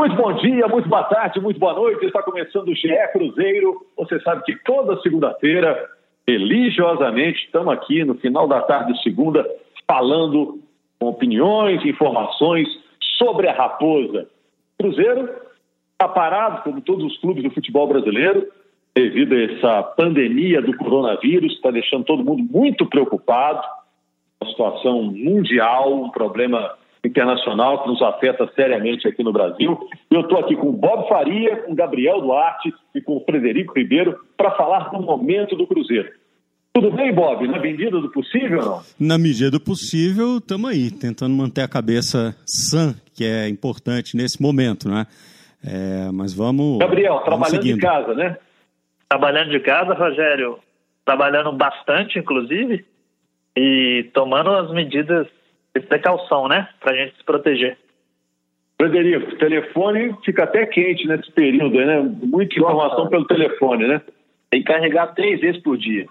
Muito bom dia, muito boa tarde, muito boa noite. Está começando o GE Cruzeiro. Você sabe que toda segunda-feira, religiosamente, estamos aqui no final da tarde de segunda, falando com opiniões, informações sobre a Raposa. Cruzeiro está parado, como todos os clubes do futebol brasileiro, devido a essa pandemia do coronavírus, está deixando todo mundo muito preocupado. Uma situação mundial, um problema internacional que nos afeta seriamente aqui no Brasil. Eu estou aqui com o Bob Faria, com o Gabriel Duarte e com o Frederico Ribeiro para falar do momento do Cruzeiro. Tudo bem, Bob? Na medida do possível ou não? Na medida do possível, estamos aí, tentando manter a cabeça sã, que é importante nesse momento, né? É, mas vamos. Gabriel, vamos trabalhando seguindo. de casa, né? Trabalhando de casa, Rogério, trabalhando bastante, inclusive, e tomando as medidas de precaução, né? Pra gente se proteger. Frederico, o telefone fica até quente nesse período, né? Muita informação pelo telefone, né? Tem que carregar três vezes por dia.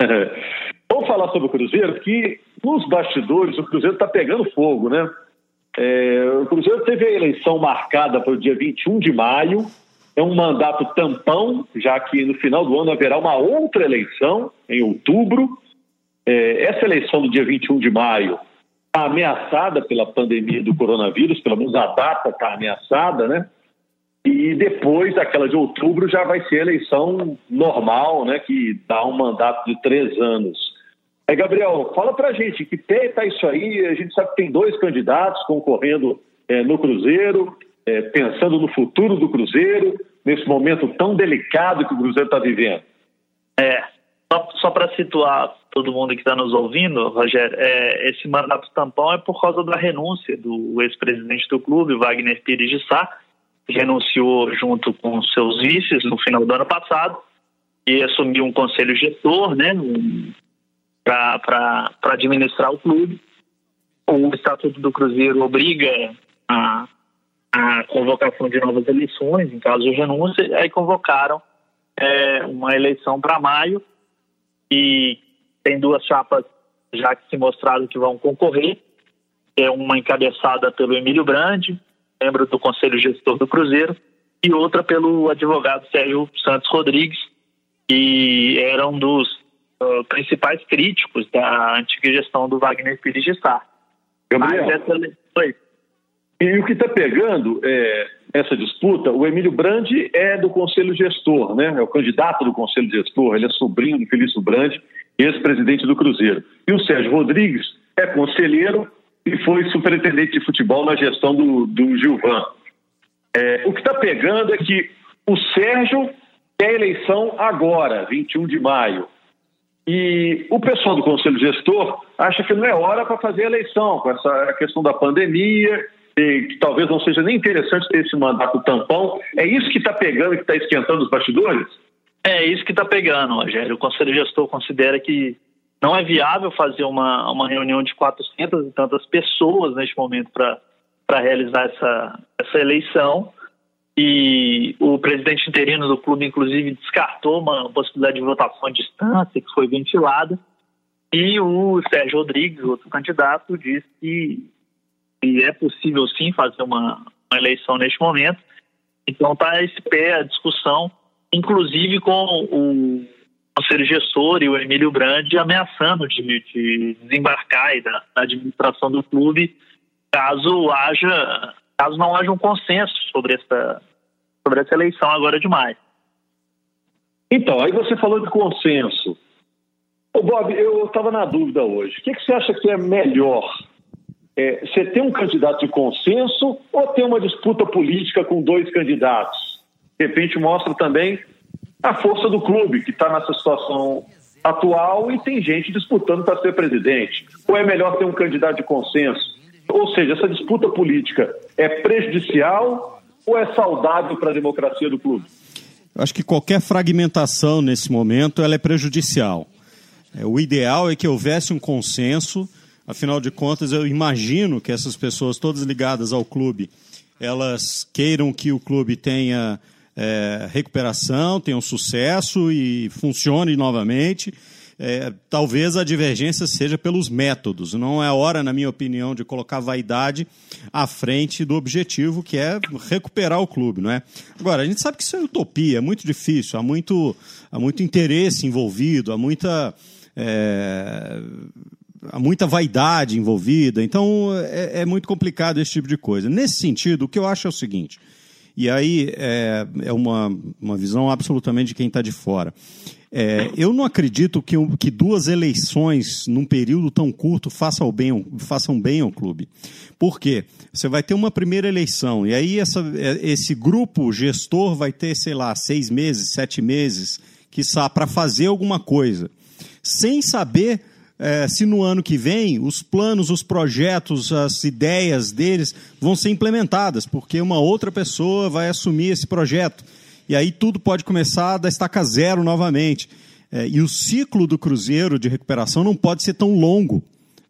Vamos falar sobre o Cruzeiro, que nos bastidores o Cruzeiro está pegando fogo, né? É, o Cruzeiro teve a eleição marcada para o dia 21 de maio, é um mandato tampão, já que no final do ano haverá uma outra eleição, em outubro. É, essa eleição do dia 21 de maio está ameaçada pela pandemia do coronavírus, pelo menos a data está ameaçada, né? E depois, aquela de outubro, já vai ser a eleição normal, né? Que dá um mandato de três anos. Aí, Gabriel, fala pra gente, que está isso aí? A gente sabe que tem dois candidatos concorrendo é, no Cruzeiro, é, pensando no futuro do Cruzeiro, nesse momento tão delicado que o Cruzeiro está vivendo. É, só, para situar todo mundo que está nos ouvindo, Rogério, é, esse mandato tampão é por causa da renúncia do ex-presidente do clube, Wagner Pires de Sá, que renunciou junto com seus vices no final do ano passado e assumiu um conselho gestor, né, para administrar o clube. O Estatuto do Cruzeiro obriga a, a convocação de novas eleições, em caso de renúncia, aí convocaram é, uma eleição para maio e tem duas chapas já que se mostraram que vão concorrer. É uma encabeçada pelo Emílio Brandi, membro do Conselho Gestor do Cruzeiro, e outra pelo advogado Sérgio Santos Rodrigues, que era um dos uh, principais críticos da antiga gestão do Wagner Pires de Sá. Gabriel, Mas essa foi. E o que está pegando é, essa disputa, o Emílio Brandi é do Conselho Gestor, né? É o candidato do Conselho Gestor, ele é sobrinho do Felício Brandi, ex-presidente do Cruzeiro. E o Sérgio Rodrigues é conselheiro e foi superintendente de futebol na gestão do, do Gilvan. É, o que está pegando é que o Sérgio quer eleição agora, 21 de maio. E o pessoal do Conselho Gestor acha que não é hora para fazer eleição, com essa questão da pandemia, que talvez não seja nem interessante ter esse mandato tampão. É isso que está pegando, que está esquentando os bastidores? É isso que está pegando, Rogério. O Conselho Gestor considera que não é viável fazer uma, uma reunião de 400 e tantas pessoas neste momento para realizar essa, essa eleição. E o presidente interino do clube, inclusive, descartou uma possibilidade de votação à distância, que foi ventilada. E o Sérgio Rodrigues, outro candidato, disse que, que é possível sim fazer uma, uma eleição neste momento. Então está esse pé a discussão, inclusive com o conselho gestor e o Emílio Brandi ameaçando de, de desembarcar aí da, da administração do clube caso haja caso não haja um consenso sobre essa sobre essa eleição agora de maio. Então, aí você falou de consenso. Ô Bob, eu estava na dúvida hoje. O que, que, você acha que é melhor? É, você ter um candidato de consenso ou ter uma disputa política com dois candidatos? De repente mostra também a força do clube, que está nessa situação atual e tem gente disputando para ser presidente. Ou é melhor ter um candidato de consenso? Ou seja, essa disputa política é prejudicial ou é saudável para a democracia do clube? Eu acho que qualquer fragmentação nesse momento ela é prejudicial. É, o ideal é que houvesse um consenso, afinal de contas, eu imagino que essas pessoas todas ligadas ao clube, elas queiram que o clube tenha é, recuperação, tenha um sucesso e funcione novamente. é, talvez a divergência seja pelos métodos. Não é hora, na minha opinião, de colocar vaidade à frente do objetivo, que é recuperar o clube, não é? Agora, a gente sabe que isso é utopia, é muito difícil, há muito, há muito interesse envolvido, há muita. É, há muita vaidade envolvida, então é, é, muito complicado esse tipo de coisa. Nesse sentido, o que eu acho é o seguinte, e aí é, é uma, uma visão absolutamente de quem está de fora. É, eu não acredito que, que duas eleições num período tão curto façam bem, façam bem ao clube. Por quê? Você vai ter uma primeira eleição, e aí essa, é, esse grupo gestor vai ter, sei lá, seis meses, sete meses, que para fazer alguma coisa, sem saber é, se no ano que vem os planos, os projetos, as ideias deles vão ser implementadas, porque uma outra pessoa vai assumir esse projeto e aí tudo pode começar da estaca zero novamente. É, e o ciclo do Cruzeiro de recuperação não pode ser tão longo.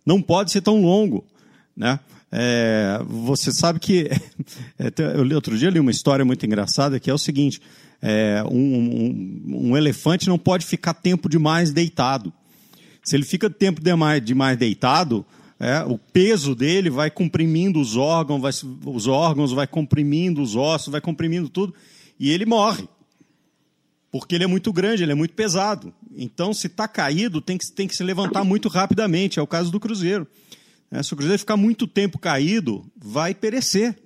Não pode ser tão longo. Né? É, você sabe que. É, eu li, outro dia li uma história muito engraçada que é o seguinte: é, um, um, um, elefante não pode ficar tempo demais deitado. Se ele fica tempo demais, demais deitado, é, o peso dele vai comprimindo os órgãos, vai, os órgãos, vai comprimindo os ossos, vai comprimindo tudo e ele morre. Porque ele é muito grande, ele é muito pesado. Então, se está caído, tem que, tem que se levantar muito rapidamente. É o caso do Cruzeiro. É, se o Cruzeiro ficar muito tempo caído, vai perecer.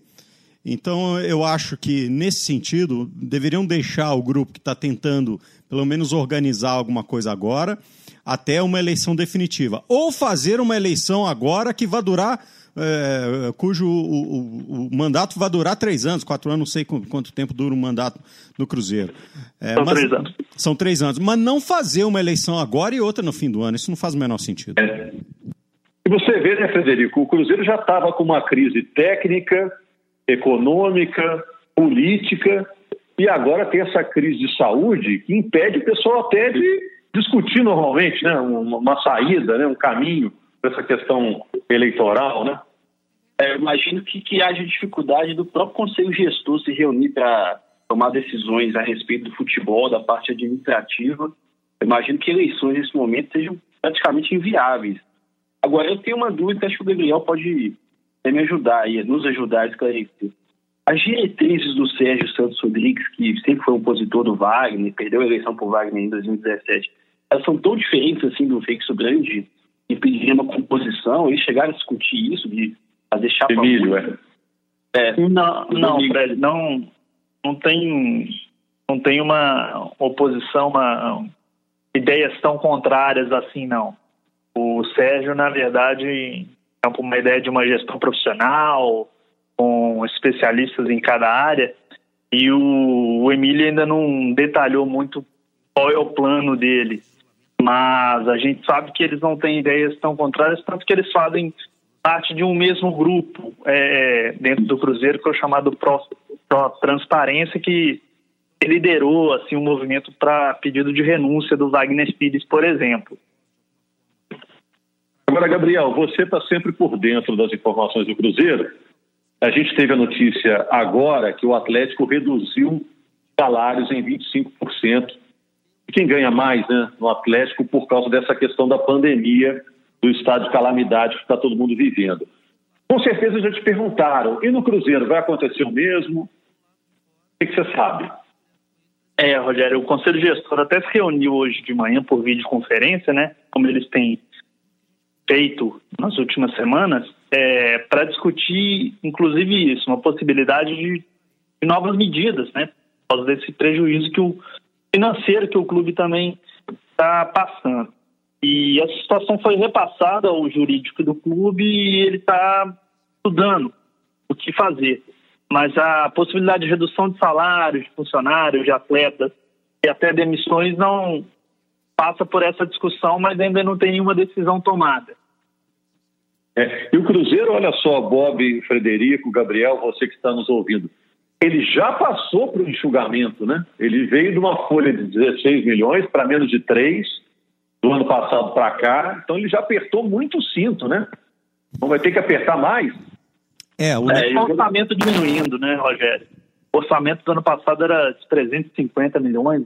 Então, eu acho que, nesse sentido, deveriam deixar o grupo que está tentando, pelo menos, organizar alguma coisa agora, até uma eleição definitiva. Ou fazer uma eleição agora que vai durar é, cujo o, o, o, mandato vai durar três anos, quatro anos, não sei quanto tempo dura um mandato no Cruzeiro. É, são três anos. São três anos. Mas não fazer uma eleição agora e outra no fim do ano, isso não faz o menor sentido. É. E você vê, né, Frederico, o Cruzeiro já estava com uma crise técnica, econômica, política, e agora tem essa crise de saúde que impede o pessoal até de discutir normalmente né, uma, uma saída, né, um caminho essa questão eleitoral, né? É, eu imagino que, que haja dificuldade do próprio conselho gestor se reunir para tomar decisões a respeito do futebol, da parte administrativa. Eu imagino que eleições nesse momento sejam praticamente inviáveis. Agora, eu tenho uma dúvida acho que o Gabriel pode me ajudar aí, nos ajudar a esclarecer. As diretrizes do Sérgio Santos Rodrigues, que sempre foi um opositor do Wagner, perdeu a eleição por Wagner em 2017, elas são tão diferentes assim do Feixo Grande e pedir uma composição, eles chegaram a discutir isso, de fazer chapa Emílio, é. é. Não, não, Fred, não, não tem, não tem uma oposição, uma, ideias tão contrárias assim, não. O Sérgio, na verdade, é uma ideia de uma gestão profissional, com especialistas em cada área, e o, o Emílio ainda não detalhou muito qual é o plano dele mas a gente sabe que eles não têm ideias tão contrárias, tanto que eles fazem parte de um mesmo grupo é, dentro do Cruzeiro, que é o chamado Pro, Pro Transparência, que liderou assim, um movimento para pedido de renúncia do Wagner Pires, por exemplo. Agora, Gabriel, você está sempre por dentro das informações do Cruzeiro. A gente teve a notícia agora que o Atlético reduziu salários em 25% quem ganha mais né, no Atlético por causa dessa questão da pandemia, do estado de calamidade que está todo mundo vivendo. Com certeza já te perguntaram, e no Cruzeiro vai acontecer o mesmo? O que, você sabe? É, Rogério, o Conselho Gestor até se reuniu hoje de manhã por videoconferência, né? Como eles têm feito nas últimas semanas, é, para discutir, inclusive isso, uma possibilidade de, de novas medidas, né? Por causa desse prejuízo que o financeiro que o clube também está passando. E essa situação foi repassada ao jurídico do clube e ele está estudando o que fazer. Mas a possibilidade de redução de salários de funcionários, de atletas e até demissões não passa por essa discussão, mas ainda não tem nenhuma decisão tomada. É, e o Cruzeiro, olha só, Bob, Frederico, Gabriel, você que está nos ouvindo ele já passou para o enxugamento, né? Ele veio de uma folha de 16 milhões para menos de 3 do ano passado para cá, então ele já apertou muito o cinto, né? Não vai ter que apertar mais. É, o, é, o orçamento diminuindo, né, Rogério? O orçamento do ano passado era de 350 milhões,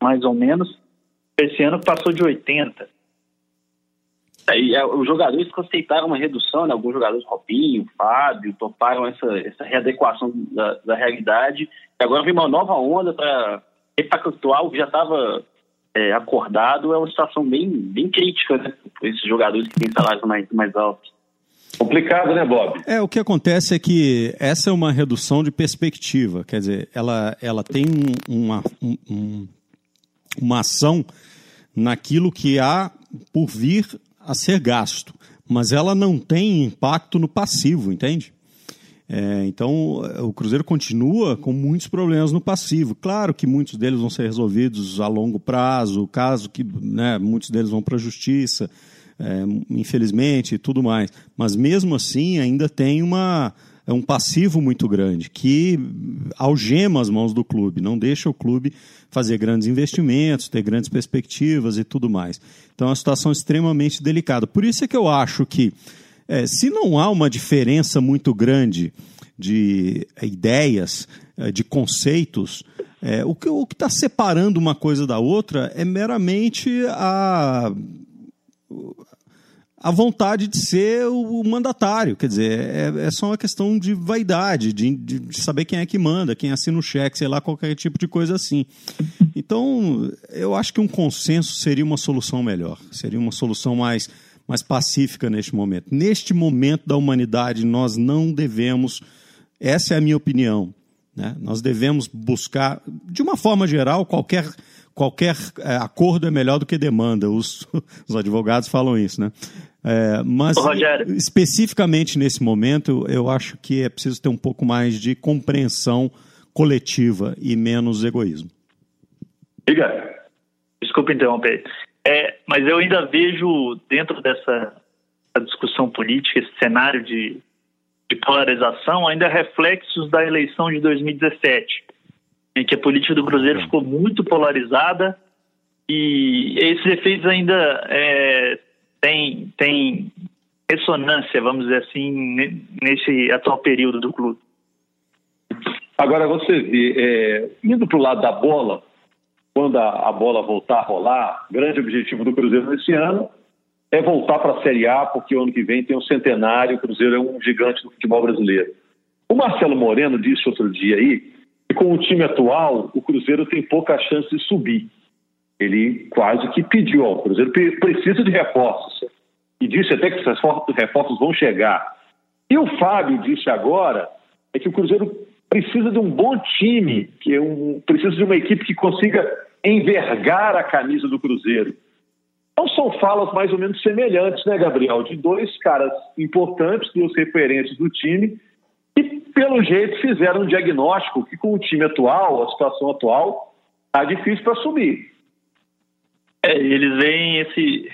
mais ou menos, Esse ano passou de 80. Aí, é, os jogadores aceitaram uma redução, né? alguns jogadores, Robinho, Fábio, toparam essa, essa readequação da, da realidade. E agora vem uma nova onda para repactuar o que já estava é, acordado. É uma situação bem, bem crítica né? para esses jogadores que têm salários mais, mais altos. Complicado, né, Bob? É, o que acontece é que essa é uma redução de perspectiva. Quer dizer, ela, ela tem uma, um, uma ação naquilo que há por vir a ser gasto, mas ela não tem impacto no passivo, entende? É, então, o Cruzeiro continua com muitos problemas no passivo. Claro que muitos deles vão ser resolvidos a longo prazo, caso que né, muitos deles vão para a justiça, é, infelizmente, e tudo mais. Mas mesmo assim, ainda tem uma, é um passivo muito grande que algema as mãos do clube, não deixa o clube fazer grandes investimentos, ter grandes perspectivas e tudo mais. Então é uma situação extremamente delicada. Por isso é que eu acho que, é, se não há uma diferença muito grande de ideias, é, de conceitos, é, o que está separando uma coisa da outra é meramente a, a vontade de ser o, mandatário. Quer dizer, é, é, só uma questão de vaidade, de, de, saber quem é que manda, quem assina o cheque, sei lá, qualquer tipo de coisa assim. Então, eu acho que um consenso seria uma solução melhor, seria uma solução mais, mais pacífica neste momento. Neste momento da humanidade, nós não devemos, essa é a minha opinião, né? nós devemos buscar, de uma forma geral, qualquer qualquer é, acordo é melhor do que demanda. Os, os advogados falam isso, né? É, mas especificamente nesse momento, eu acho que é preciso ter um pouco mais de compreensão coletiva e menos egoísmo. Diga. Desculpe interromper. É, mas eu ainda vejo dentro dessa discussão política, esse cenário de, de polarização, ainda reflexos da eleição de 2017 em que a política do Cruzeiro ficou muito polarizada e esses efeitos ainda é, têm tem ressonância, vamos dizer assim, nesse atual período do clube. Agora você vê, é, indo para o lado da bola, quando a, a, bola voltar a rolar, grande objetivo do Cruzeiro nesse ano é voltar para a Série A, porque o ano que vem tem um centenário, o Cruzeiro é um gigante do futebol brasileiro. O Marcelo Moreno disse outro dia aí e com o time atual, o Cruzeiro tem pouca chance de subir. Ele quase que pediu ao Cruzeiro, precisa de reforços. E disse até que esses reforços vão chegar. E o Fábio disse agora é que o Cruzeiro precisa de um bom time, que é um, precisa de uma equipe que consiga envergar a camisa do Cruzeiro. Então são falas mais ou menos semelhantes, né, Gabriel? De dois caras importantes, duas referências do time, e, pelo jeito, fizeram um diagnóstico que, com o time atual, a situação atual, está difícil para subir. É, eles veem esse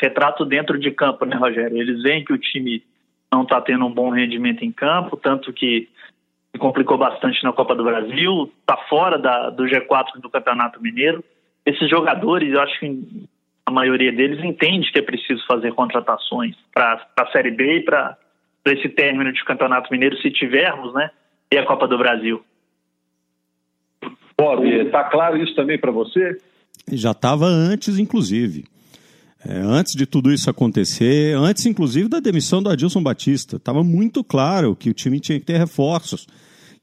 retrato dentro de campo, né, Rogério? Eles veem que o time não está tendo um bom rendimento em campo, tanto que se complicou bastante na Copa do Brasil, está fora da, do G4 do Campeonato Mineiro. Esses jogadores, eu acho que a maioria deles entende que é preciso fazer contratações para a Série B e para esse término de Campeonato Mineiro, se tivermos, né? E a Copa do Brasil. Bob, está claro isso também para você? Já estava antes, inclusive. É, antes de tudo isso acontecer, antes inclusive da demissão do Adilson Batista, estava muito claro que o time tinha que ter reforços,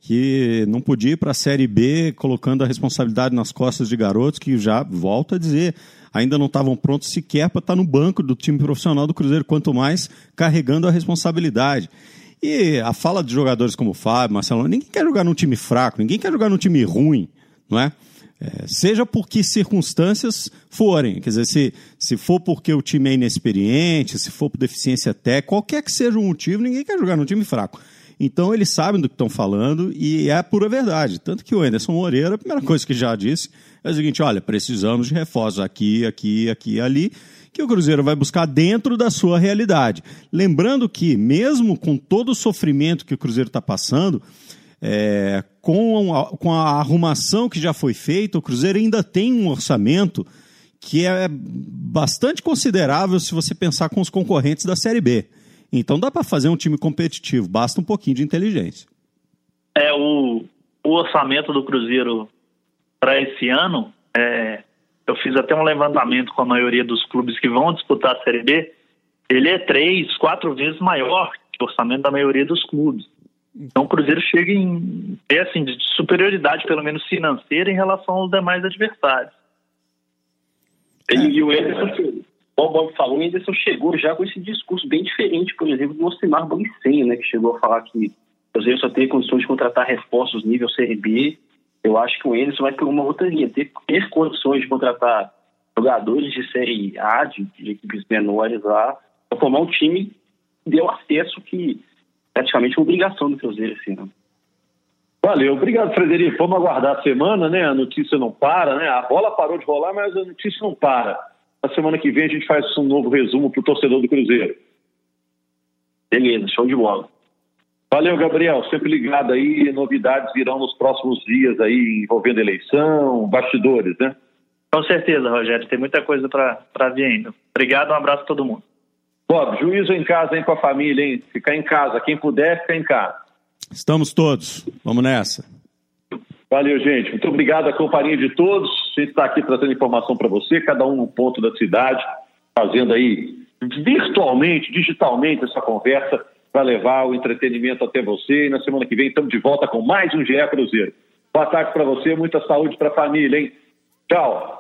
que não podia ir para a Série B colocando a responsabilidade nas costas de garotos que já, volto a dizer, ainda não estavam prontos sequer para estar no banco do time profissional do Cruzeiro, quanto mais carregando a responsabilidade. E a fala de jogadores como Fábio, Marcelo, ninguém quer jogar num time fraco, ninguém quer jogar num time ruim, não é? É, seja por que circunstâncias forem, quer dizer, se, se for porque o time é inexperiente, se for por deficiência técnica, qualquer que seja o motivo, ninguém quer jogar num time fraco. Então eles sabem do que estão falando e é a pura verdade. Tanto que o Anderson Moreira, a primeira coisa que já disse é o seguinte: olha, precisamos de reforços aqui, aqui, aqui e ali, que o Cruzeiro vai buscar dentro da sua realidade. Lembrando que, mesmo com todo o sofrimento que o Cruzeiro está passando, é, com, a, com a arrumação que já foi feita, o Cruzeiro ainda tem um orçamento que é bastante considerável se você pensar com os concorrentes da Série B. Então dá para fazer um time competitivo, basta um pouquinho de inteligência. É, o, o orçamento do Cruzeiro para esse ano, é, eu fiz até um levantamento com a maioria dos clubes que vão disputar a Série B, ele é três, quatro vezes maior que o orçamento da maioria dos clubes. Então o Cruzeiro chega em é assim, de superioridade, pelo menos financeira, em relação aos demais adversários. E o Ederson, o Bob falou, o Ederson chegou já com esse discurso bem diferente, por exemplo, do Ocimar Bolicenho, né, que chegou a falar que o Cruzeiro só tem condições de contratar reforços nível Série B. Eu acho que o Ederson vai por uma outra linha, ter, ter condições de contratar jogadores de Série A, de, de equipes menores lá, para formar um time que dê o acesso que praticamente uma obrigação do Cruzeiro, assim, né? Valeu, obrigado Frederico. Vamos aguardar a semana, né? A notícia não para, né? A bola parou de rolar, mas a notícia não para. Na semana que vem a gente faz um novo resumo para o torcedor do Cruzeiro. Beleza, show de bola. Valeu, Gabriel. Sempre ligado aí. Novidades virão nos próximos dias aí, envolvendo eleição, bastidores, né? Com certeza, Rogério. Tem muita coisa para vir ainda. Obrigado, um abraço a todo mundo. Bob, juízo em casa, hein, com a família, hein? Ficar em casa. Quem puder, fica em casa. Estamos todos. Vamos nessa. Valeu, gente. Muito obrigado à companhia de todos. A gente está aqui trazendo informação para você, cada um no ponto da cidade, fazendo aí virtualmente, digitalmente essa conversa para levar o entretenimento até você. E na semana que vem estamos de volta com mais um GE Cruzeiro. Boa tarde para você, muita saúde para a família, hein? Tchau.